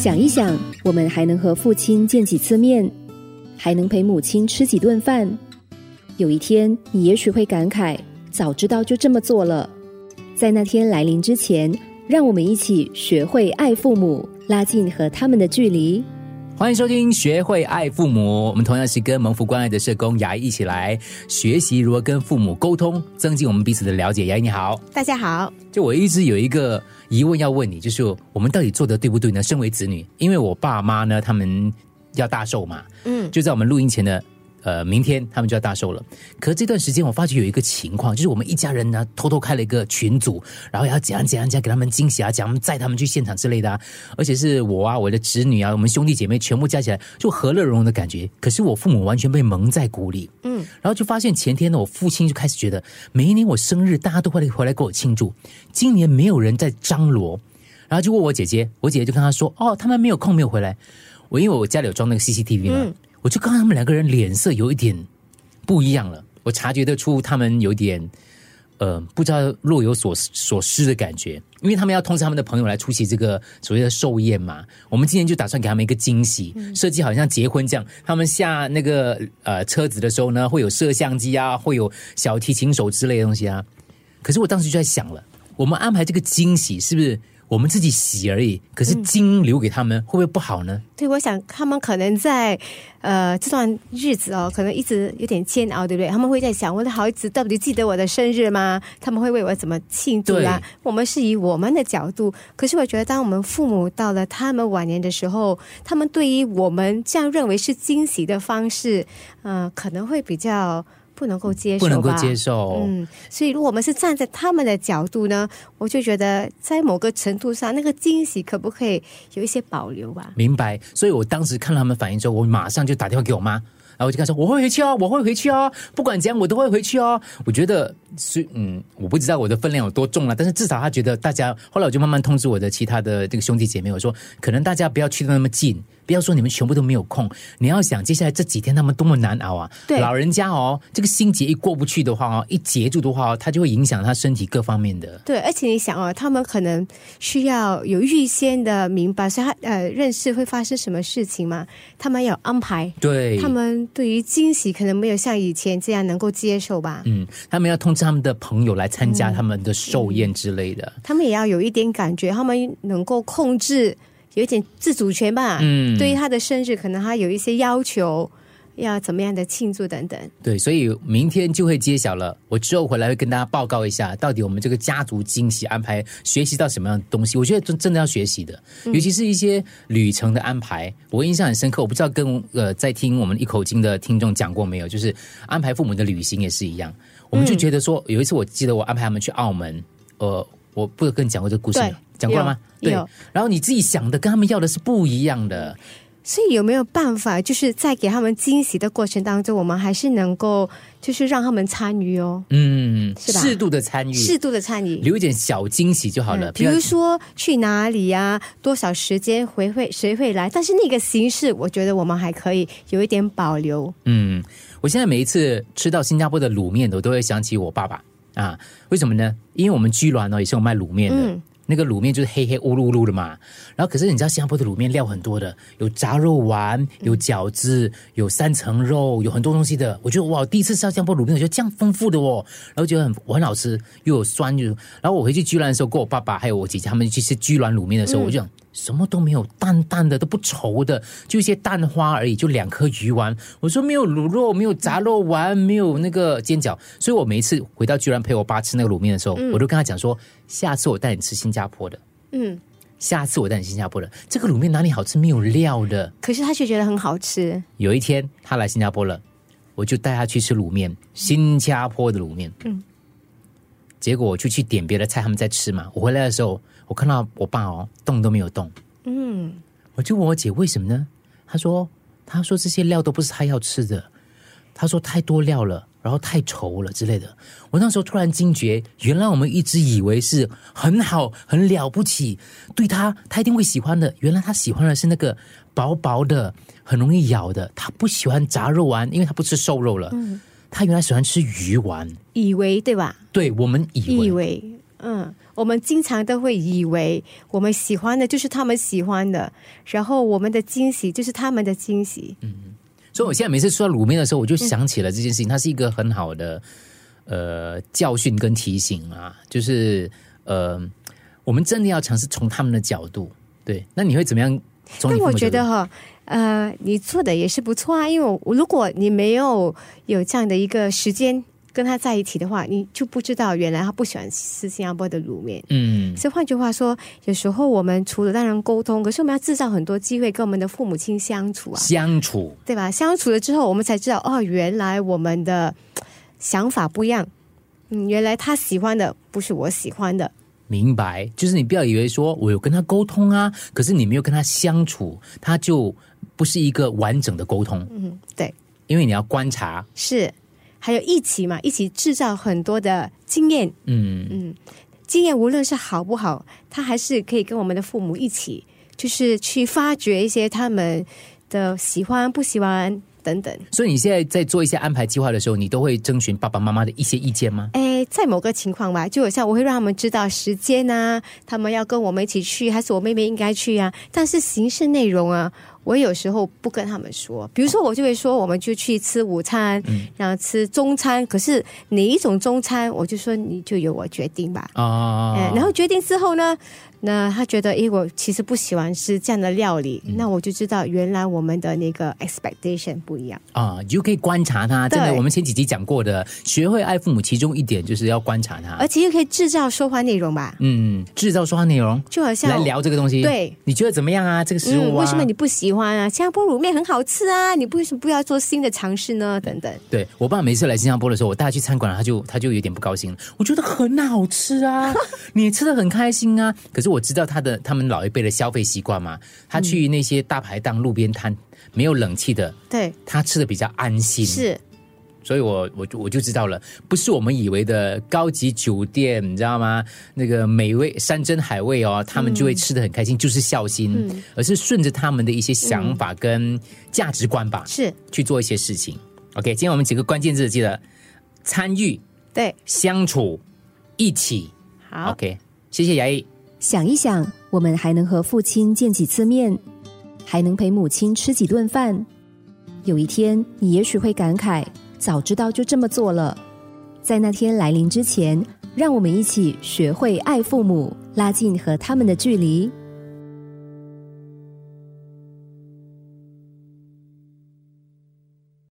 想一想，我们还能和父亲见几次面，还能陪母亲吃几顿饭。有一天，你也许会感慨，早知道就这么做了。在那天来临之前，让我们一起学会爱父母，拉近和他们的距离。欢迎收听《学会爱父母》，我们同样是跟蒙福关爱的社工牙医一起来学习如何跟父母沟通，增进我们彼此的了解。牙医你好，大家好。就我一直有一个疑问要问你，就是我们到底做的对不对呢？身为子女，因为我爸妈呢，他们要大寿嘛，嗯，就在我们录音前的。呃，明天他们就要大寿了。可是这段时间，我发觉有一个情况，就是我们一家人呢，偷偷开了一个群组，然后要怎样怎样怎样给他们惊喜啊，讲载他们去现场之类的啊。而且是我啊，我的侄女啊，我们兄弟姐妹全部加起来，就和乐融融的感觉。可是我父母完全被蒙在鼓里。嗯，然后就发现前天呢，我父亲就开始觉得，每一年我生日，大家都会回来给我庆祝，今年没有人在张罗，然后就问我姐姐，我姐姐就跟他说，哦，他们没有空，没有回来。我因为我家里有装那个 CCTV 嘛。我就看到他们两个人脸色有一点不一样了，我察觉得出他们有点呃，不知道若有所所失的感觉，因为他们要通知他们的朋友来出席这个所谓的寿宴嘛。我们今天就打算给他们一个惊喜，设计好像结婚这样，他们下那个呃车子的时候呢，会有摄像机啊，会有小提琴手之类的东西啊。可是我当时就在想了，我们安排这个惊喜是不是？我们自己洗而已，可是金留给他们会不会不好呢？对，我想他们可能在呃这段日子哦，可能一直有点煎熬，对不对？他们会在想，我的孩子到底记得我的生日吗？他们会为我怎么庆祝啊？我们是以我们的角度，可是我觉得，当我们父母到了他们晚年的时候，他们对于我们这样认为是惊喜的方式，嗯，可能会比较。不能够接受，不能够接受。嗯，所以如果我们是站在他们的角度呢，我就觉得在某个程度上，那个惊喜可不可以有一些保留吧？明白。所以我当时看到他们反应之后，我马上就打电话给我妈。然后我就跟他说：“我会回去哦，我会回去哦，不管怎样我都会回去哦。”我觉得是嗯，我不知道我的分量有多重了，但是至少他觉得大家。后来我就慢慢通知我的其他的这个兄弟姐妹，我说：“可能大家不要去的那么近，不要说你们全部都没有空。你要想接下来这几天他们多么难熬啊！老人家哦，这个心结一过不去的话哦，一结住的话哦，他就会影响他身体各方面的。对，而且你想哦，他们可能需要有预先的明白，所以他呃认识会发生什么事情嘛？他们有安排，对他们。对于惊喜，可能没有像以前这样能够接受吧。嗯，他们要通知他们的朋友来参加他们的寿宴之类的。他们也要有一点感觉，他们能够控制，有一点自主权吧。嗯，对于他的生日，可能他有一些要求。要怎么样的庆祝等等？对，所以明天就会揭晓了。我之后回来会跟大家报告一下，到底我们这个家族惊喜安排学习到什么样的东西。我觉得真真的要学习的，尤其是一些旅程的安排，我印象很深刻。我不知道跟呃在听我们一口经的听众讲过没有？就是安排父母的旅行也是一样。我们就觉得说，有一次我记得我安排他们去澳门，呃，我不跟你讲过这个故事，讲过了吗？对。然后你自己想的跟他们要的是不一样的。所以有没有办法，就是在给他们惊喜的过程当中，我们还是能够就是让他们参与哦？嗯，是吧？适度的参与，适度的参与，留一点小惊喜就好了。比如说去哪里呀？多少时间回会谁会来？但是那个形式，我觉得我们还可以有一点保留。嗯，我现在每一次吃到新加坡的卤面，我都会想起我爸爸啊。为什么呢？因为我们居銮呢也是有卖卤面的。那个卤面就是黑黑乌噜噜的嘛，然后可是你知道新加坡的卤面料很多的，有炸肉丸，有饺子，有三层肉，有很多东西的。我觉得哇，第一次吃到新加坡卤面，我觉得这样丰富的哦，然后觉得很我很好吃，又有酸又。然后我回去居然的时候，跟我爸爸还有我姐姐他们去吃居然卤面的时候，我就想。什么都没有，淡淡的都不稠的，就一些蛋花而已，就两颗鱼丸。我说没有卤肉，没有炸肉丸，没有那个煎饺。所以我每一次回到居然陪我爸吃那个卤面的时候，我都跟他讲说：下次我带你吃新加坡的。嗯，下次我带你新加坡的这个卤面哪里好吃？没有料的。可是他却觉得很好吃。有一天他来新加坡了，我就带他去吃卤面，新加坡的卤面。嗯。结果我就去点别的菜，他们在吃嘛。我回来的时候，我看到我爸哦，动都没有动。嗯，我就问我姐为什么呢？她说：“她说这些料都不是她要吃的。她说太多料了，然后太稠了之类的。”我那时候突然惊觉，原来我们一直以为是很好、很了不起，对她她一定会喜欢的。原来她喜欢的是那个薄薄的、很容易咬的。她不喜欢炸肉丸，因为她不吃瘦肉了。嗯。他原来喜欢吃鱼丸，以为对吧？对我们以为，以为嗯，我们经常都会以为我们喜欢的就是他们喜欢的，然后我们的惊喜就是他们的惊喜。嗯，所以我现在每次说到卤面的时候，我就想起了这件事情，它是一个很好的呃教训跟提醒啊，就是呃，我们真的要尝试从他们的角度，对，那你会怎么样？但我觉得哈，呃，你做的也是不错啊，因为我如果你没有有这样的一个时间跟他在一起的话，你就不知道原来他不喜欢吃新加坡的卤面。嗯，所以换句话说，有时候我们除了当然沟通，可是我们要制造很多机会跟我们的父母亲相处啊，相处，对吧？相处了之后，我们才知道哦，原来我们的想法不一样。嗯，原来他喜欢的不是我喜欢的。明白，就是你不要以为说我有跟他沟通啊，可是你没有跟他相处，他就不是一个完整的沟通。嗯，对，因为你要观察，是还有一起嘛，一起制造很多的经验。嗯嗯，经验无论是好不好，他还是可以跟我们的父母一起，就是去发掘一些他们的喜欢不喜欢。等等，所以你现在在做一些安排计划的时候，你都会征询爸爸妈妈的一些意见吗？哎，在某个情况吧，就好像我会让他们知道时间啊，他们要跟我们一起去，还是我妹妹应该去啊？但是形式内容啊，我有时候不跟他们说。比如说，我就会说，我们就去吃午餐，然后吃中餐。可是哪一种中餐，我就说你就由我决定吧。啊，然后决定之后呢？那他觉得，诶，我其实不喜欢吃这样的料理，那我就知道原来我们的那个 expectation 不一样啊，你就可以观察他。真的，我们前几集讲过的，学会爱父母，其中一点就是要观察他，而且又可以制造说话内容吧？嗯，制造说话内容，就好像来聊这个东西。对，你觉得怎么样啊？这个食物为什么你不喜欢啊？新加坡卤面很好吃啊，你为什么不要做新的尝试呢？等等。对我爸每次来新加坡的时候，我带他去餐馆，他就他就有点不高兴了。我觉得很好吃啊，你吃的很开心啊，可是我知道他的。他们老一辈的消费习惯嘛，他去那些大排档、路边摊，没有冷气的，对，他吃的比较安心。是，所以我我我就知道了，不是我们以为的高级酒店，你知道吗？那个美味山珍海味哦，他们就会吃的很开心，就是孝心，而是顺着他们的一些想法跟价值观吧，是去做一些事情。OK，今天我们几个关键字记得参与，对，相处，一起。好，OK，谢谢牙医。想一想，我们还能和父亲见几次面，还能陪母亲吃几顿饭。有一天，你也许会感慨，早知道就这么做了。在那天来临之前，让我们一起学会爱父母，拉近和他们的距离。